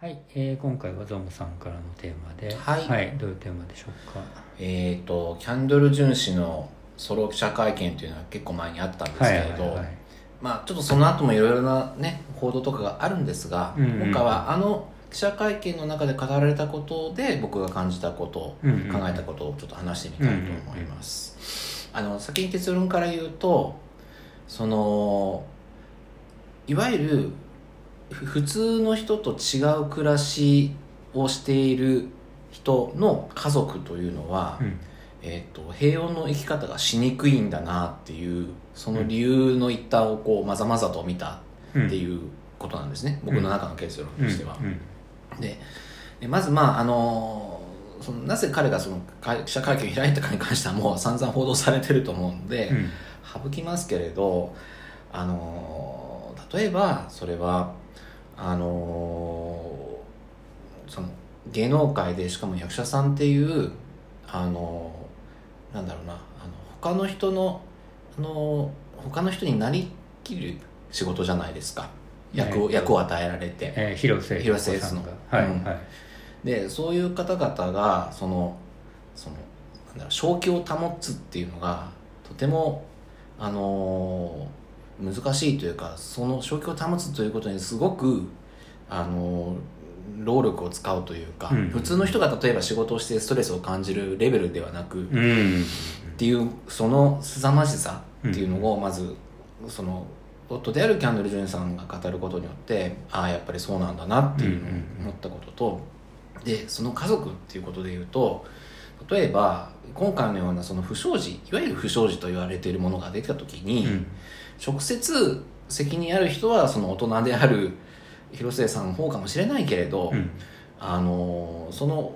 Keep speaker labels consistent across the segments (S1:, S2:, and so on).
S1: はい、えー、今回はゾムさんからのテーマで、
S2: はい。
S1: どういうテーマでしょうか？
S2: えっ、とキャンドル・ジュン氏のソロ記者会見というのは結構前にあったんですけれど、
S1: はいはいはい。
S2: まあちょっとその後もいろいろなね報道とかがあるんですが、
S1: うんうん
S2: 今回はあの記者会見の中で語られたことで僕が感じたこと、
S1: うんうんうん。
S2: 考えたことをちょっと話してみたいと思います、あの先に結論から言うとそのいわゆるふ普通の人と違う暮らしをしている人の家族というのは、
S1: うん。
S2: えー、と平穏の生き方がしにくいんだなっていうその理由の一端をこうまざまざと見た
S1: うん
S2: っていうことなんですね、僕の中の結論としては。
S1: うん。
S2: ででまずまああのそのなぜ彼がその会記者会見を開いたかに関してはもう散々報道されてると思うんで、
S1: うん。
S2: 省きますけれどあの例えばそれはあのその芸能界でしかも役者さんっていうあのなんだろうなあの他の人のあの他の人になりきる仕事じゃないですか。役を,、
S1: ね
S2: 役を与えられて。
S1: えー、広瀬
S2: 広瀬
S1: さんが。
S2: 悦
S1: はい、
S2: うん。
S1: はい。
S2: でそういう方々がそのそのなんだろう正気を保つっていうのがとてもあのー難しいというかその正気を保つということにすごくあのー労力を使うというか、
S1: うん。
S2: 普通の人が例えば仕事をしてストレスを感じるレベルではなく、っ
S1: うん。
S2: ていうその凄まじさっていうのをまず、その夫であるキャンドル・ジュンさんが語ることによってああやっぱりそうなんだなっていうのを思ったことと、でその家族っていうことで言うと例えば今回のようなその不祥事いわゆる不祥事と言われているものができた時に、
S1: うん
S2: 直接責任ある人はその大人である広末さんの方かもしれないけれど、
S1: うん。
S2: あのその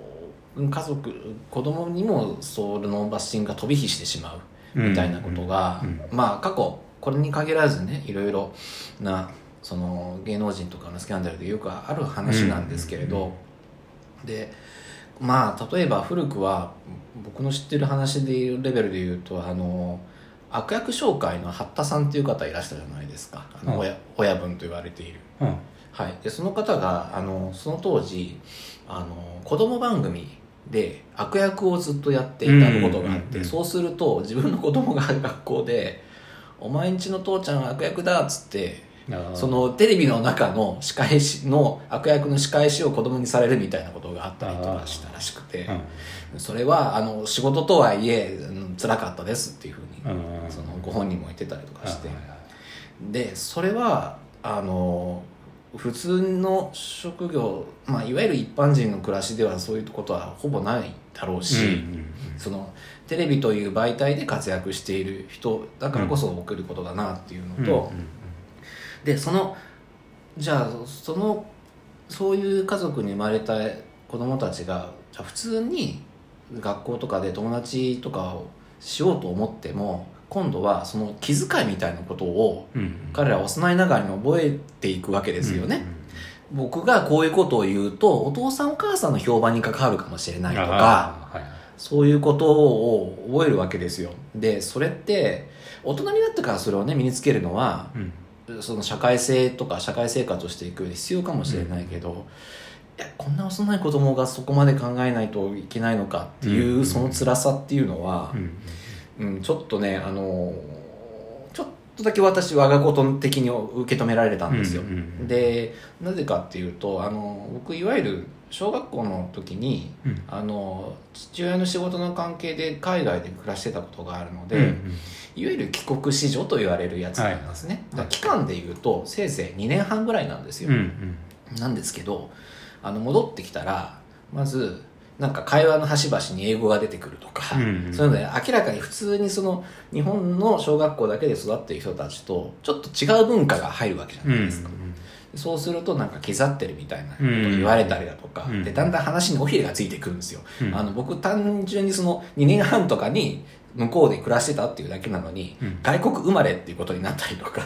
S2: 家族子供にもそのバッシングが飛び火してしまうみたいなことが、
S1: うん。
S2: まあ過去これに限らずねいろいろなその芸能人とかのスキャンダルでよくある話なんですけれど、でまあ例えば古くは僕の知ってる話でいうレベルで言うとあの悪役紹介の八田さんっていう方いらしたじゃないですか。あの
S1: うん。
S2: 親親分と言われている。
S1: うん。
S2: はい、でその方があのその当時あの子供番組で悪役をずっとやっていたことがあって、そうすると自分の子供が学校で「お前んちの父ちゃんは悪役だ」っつってそのテレビの中の仕返しの悪役の仕返しを子供にされるみたいなことがあったりとかしたらしくて。
S1: うん。
S2: それはあの仕事とはいえうん辛かったですっていうふうに
S1: うん。
S2: そのご本人も言ってたりとかして。でそれはあの普通の職業、まあ、いわゆる一般人の暮らしではそういうことはほぼないだろうし、そのテレビという媒体で活躍している人だからこそ起きることだなっていうの
S1: うん
S2: と、でそのじゃあそのそういう家族に生まれた子供たちがじゃあ普通に学校とかで友達とかをしようと思っても今度はその気遣いみたいなことを
S1: うん。うん
S2: 彼らは幼いながらに覚えていくわけですよね、僕がこういうことを言うとお父さんお母さんの評判に関わるかもしれないとか
S1: はい
S2: そういうことを覚えるわけですよ。でそれって大人になってからそれをね身につけるのは
S1: うん。
S2: その社会性とか社会生活をしていく上で必要かもしれないけど、いやこんな幼い子供がそこまで考えないといけないのかっていう、
S1: うん
S2: その辛さっていうのは
S1: う、ん
S2: うんちょっとねあのちょっとだけ私我がこと的に受け止められたんですよ、でなぜかっていうとあの僕いわゆる小学校の時に
S1: うん。
S2: あの父親の仕事の関係で海外で暮らしてたことがあるので、
S1: うんうん。
S2: いわゆる帰国子女と言われるやつなんですね、
S1: はい。
S2: 期間でいうとせいぜい2年半ぐらいなんですよ、
S1: うんうん。
S2: なんですけどあの戻ってきたらまずなんか会話の端々に英語が出てくるとか、
S1: うん。うん
S2: そういうので明らかに普通にその日本の小学校だけで育っている人たちとちょっと違う文化が入るわけじゃ
S1: うんうん
S2: ないですか、そうするとなんか刻ってるみたいなことを言われたりだとか、
S1: うん。
S2: でだんだん話に尾ひれがついてくるんですよ、
S1: うん。
S2: あの僕単純にその2年半とかに向こうで暮らしてたっていうだけなのに、
S1: うん。
S2: 外国生まれっていうことになったりとか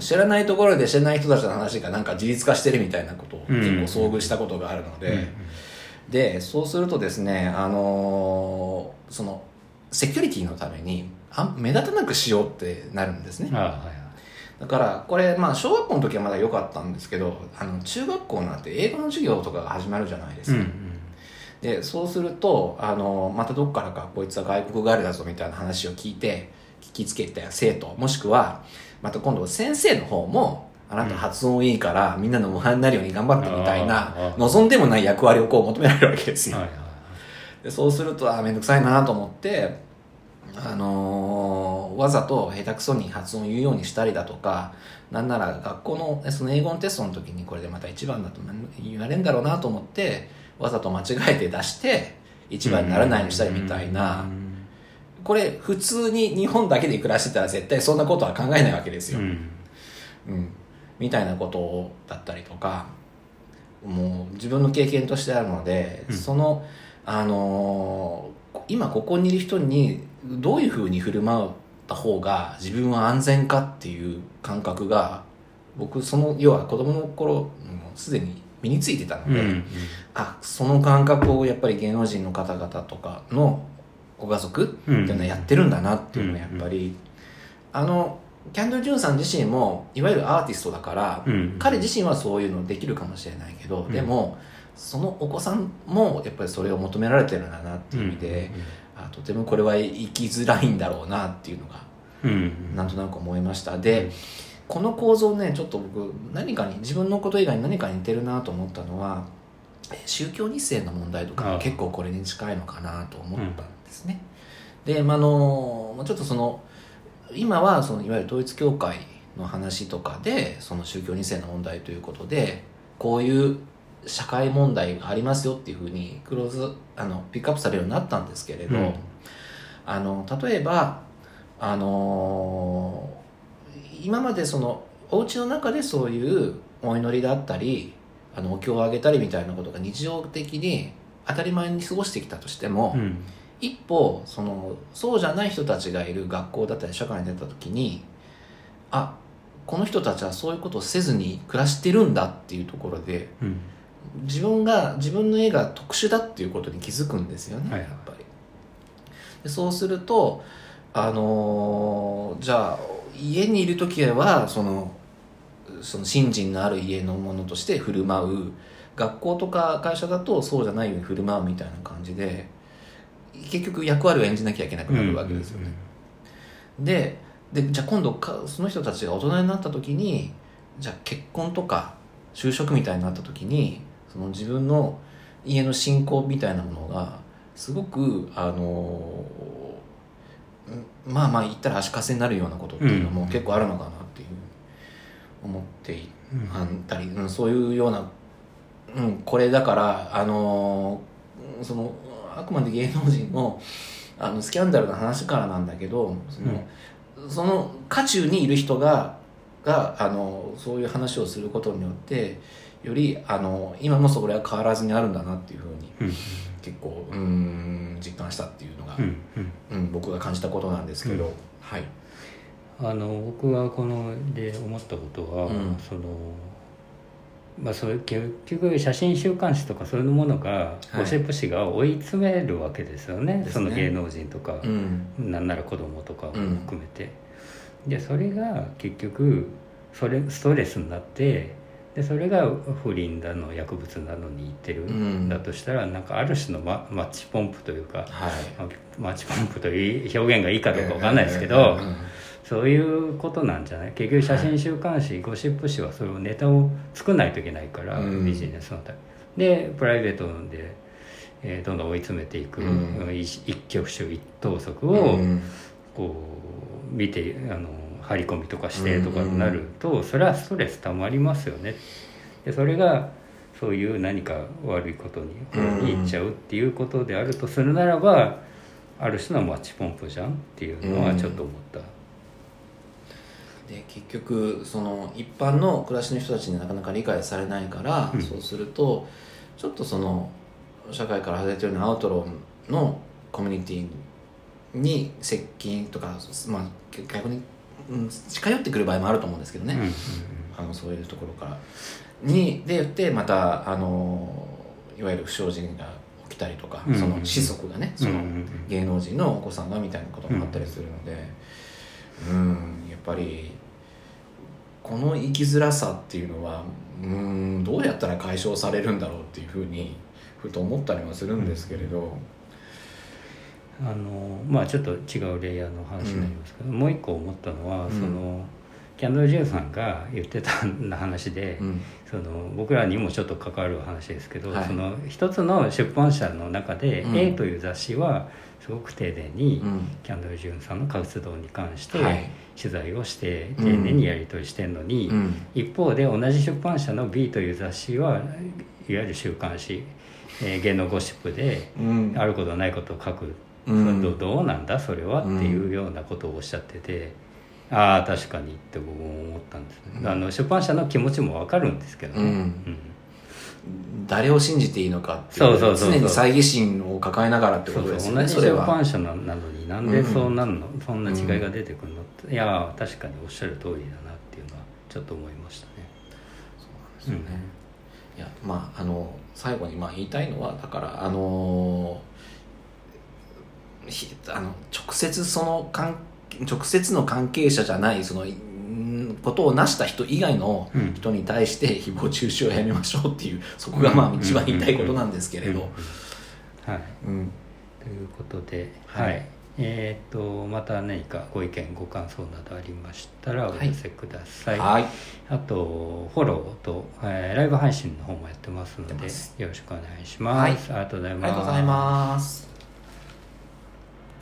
S2: 知らないところで知らない人たちの話がなんか自立化してるみたいなことを
S1: うん。
S2: 結構遭遇したことがあるので、
S1: ーうん。
S2: でそうするとですねあのーそのセキュリティのためにあん目立たなくしようってなるんですね。
S1: あーはいはい。
S2: だからこれまあ小学校の時はまだ良かったんですけどあの中学校になって英語の授業とかが始まるじゃないですか、
S1: うん
S2: でそうするとあのまたどっからかこいつは外国ガールだぞみたいな話を聞いて聞きつけた生徒もしくはまた今度先生の方もあなた発音いいから、みんなの模範になるように頑張ってみたいな望んでもない役割をこう求められるわけですよ、でそうするとあ面倒くさいなと思って、あのーわざと下手くそに発音言うようにしたりだとかなんなら学校のその英語のテストの時にこれでまた一番だと言われるんだろうなと思ってわざと間違えて出して一番にならないようにしたりみたいな
S1: うん
S2: これ普通に日本だけで暮らしてたら絶対そんなことは考えないわけですよ、
S1: うん。
S2: うん、みたいなことだったりとかもう自分の経験としてあるので、
S1: うん。
S2: その、あのー今ここにいる人にどういうふうに振る舞った方が自分は安全かっていう感覚が僕その要は子供の頃もうすでに身についてたので、
S1: うん。
S2: あその感覚をやっぱり芸能人の方々とかのご家族っていうのはやってるんだなっていうのはやっぱり、あのキャンドル・ジュンさん自身もいわゆるアーティストだから、
S1: うん
S2: 彼自身はそういうのできるかもしれないけど、
S1: うん。
S2: でもそのお子さんもやっぱりそれを求められてるんだなっていう意味で、あとてもこれは生きづらいんだろうなっていうのが
S1: う
S2: なんとなく思いました。でこの構造ねちょっと僕何かに自分のこと以外に何かに似てるなと思ったのはえ宗教2世の問題とか結構これに近いのかなと思ったんですね、で、まあ、あのちょっとその今はそのいわゆる統一教会の話とかでその宗教2世の問題ということでこういう社会問題がありますよっていうふうにクローズあのピックアップされるようになったんですけれど、
S1: うん。
S2: あの例えばあの今までそのお家の中でそういうお祈りだったりあのお経をあげたりみたいなことが日常的に当たり前に過ごしてきたとしても、
S1: うん
S2: 一歩そのそうじゃない人たちがいる学校だったり社会に出た時にあこの人たちはそういうことをせずに暮らしてるんだっていうところで
S1: うん。
S2: 自分が自分の絵が特殊だっていうことに気づくんですよね、
S1: はい
S2: やっぱり。でそうするとあのーじゃあ家にいる時はそのその信心のある家のものとして振る舞う。学校とか会社だとそうじゃないように振る舞うみたいな感じで結局役割を演じなきゃいけなくなるわけですよね、ででじゃあ今度かその人たちが大人になった時にじゃあ結婚とか就職みたいになった時にその自分の家の信仰みたいなものがすごくあのうんまあまあ言ったら足かせになるようなことっていうのも
S1: うん。
S2: 結構あるのかなっていう思っていたり、うん、そういうような、うん、これだからあのーそのあくまで芸能人のあのスキャンダルの話からなんだけどその,、その渦中にいる人ががあのそういう話をすることによってよりあの今もそれは変わらずにあるんだなっていうふうに
S1: うん。
S2: 結構うん実感したっていうのが、
S1: うん。うん。
S2: うん僕が感じたことなんですけど、
S1: うん。
S2: はい。
S1: あの僕はこので思ったことは、
S2: うん。
S1: そのまあ、そういう結局写真週刊誌とかそういうものが、
S2: はい。
S1: ゴシップ誌が追い詰めるわけですよね。
S2: ですね。
S1: その芸能人とか、
S2: うん。
S1: なんなら子供とかも
S2: うん。
S1: 含めて、でそれが結局それストレスになってでそれが不倫だの薬物なのにいってる。
S2: うん。
S1: んだとしたら、なんかある種のママッチポンプというか
S2: はい。
S1: まマッチポンプという表現がいいかどうかわかんないですけど、
S2: うん
S1: そういうことなんじゃない？結局写真週刊誌、ゴシップ誌はそれをネタを作らないといけないから、
S2: うん。
S1: ビジネスのため。でプライベートで、えーどんどん追い詰めていく、
S2: うん。
S1: 一一挙手一投足を、
S2: うん
S1: こう見てあの張り込みとかしてとかになると、それはストレスたまりますよね。でそれがそういう何か悪いことにいっちゃうっていうことであるとするならば、ある種のマッチポンプじゃんっていうのはちょっと思った。
S2: で結局その一般の暮らしの人たちになかなか理解されないから、
S1: うん。
S2: そうするとちょっとその社会から外れてるようなアウトローのコミュニティに接近とか、まあ、逆に、うん、近寄ってくる場合もあると思うんですけどね、
S1: うんうん
S2: あのそういうところから。にで言ってまたあのいわゆる不祥事が起きたりとか、
S1: うん
S2: その子息がねその、
S1: うんうんうん。
S2: 芸能人のお子さんがみたいなこともあったりするのでうんやっぱりこの生きづらさっていうのはうーんどうやったら解消されるんだろうっていうふうにふと思ったりもするんですけれど、
S1: あのまあちょっと違うレイヤーの話になりますけど、もう一個思ったのは、
S2: うん。
S1: そのキャンドル・ジュンさんが言ってた話で、
S2: うん。
S1: その僕らにもちょっと関わる話ですけど、
S2: はい。
S1: その一つの出版社の中で
S2: うん。
S1: A という雑誌はすごく丁寧に
S2: うん。
S1: キャンドル・ジュンさんの活動に関して
S2: はい。
S1: 取材をして
S2: うん。
S1: 丁寧にやり取りしてるのに、
S2: うん。
S1: 一方で同じ出版社の B という雑誌はいわゆる週刊誌、えー芸能ゴシップで
S2: うん。
S1: あることないことを書く、
S2: うん。
S1: どどうなんだそれはっていうようなことをおっしゃってて、ああ確かにって僕も思ったんですね、
S2: うん。
S1: あの出版社の気持ちもわかるんですけどね、
S2: うん。
S1: うん。
S2: 誰を信じていいのかってい
S1: そうそうそうそう。
S2: 常に猜疑心を抱えながらって
S1: そう
S2: ことです
S1: そう
S2: それは。
S1: 出版社ななのになんでそうなんの、そんな違いが出てくるのって。いやー確かにおっしゃる通りだなっていうのはちょっと思いましたね。
S2: ですよね、いやまああの最後にまあ言いたいのはだからあのひあの直接その関直接の関係者じゃないそのんことを成した人以外の
S1: うん。
S2: 人に対して誹謗中傷をやめましょうっていうそこがまあ一番言いたいことなんですけれど、
S1: はい。
S2: うん。
S1: ということで、
S2: は
S1: はい。い、えっ、とまた何かご意見ご感想などありましたらお寄せください。
S2: はい。
S1: あとフォローと、えーライブ配信の方もやってますのでよろしくお願いします。ありがとうございます。
S2: ありがとうございます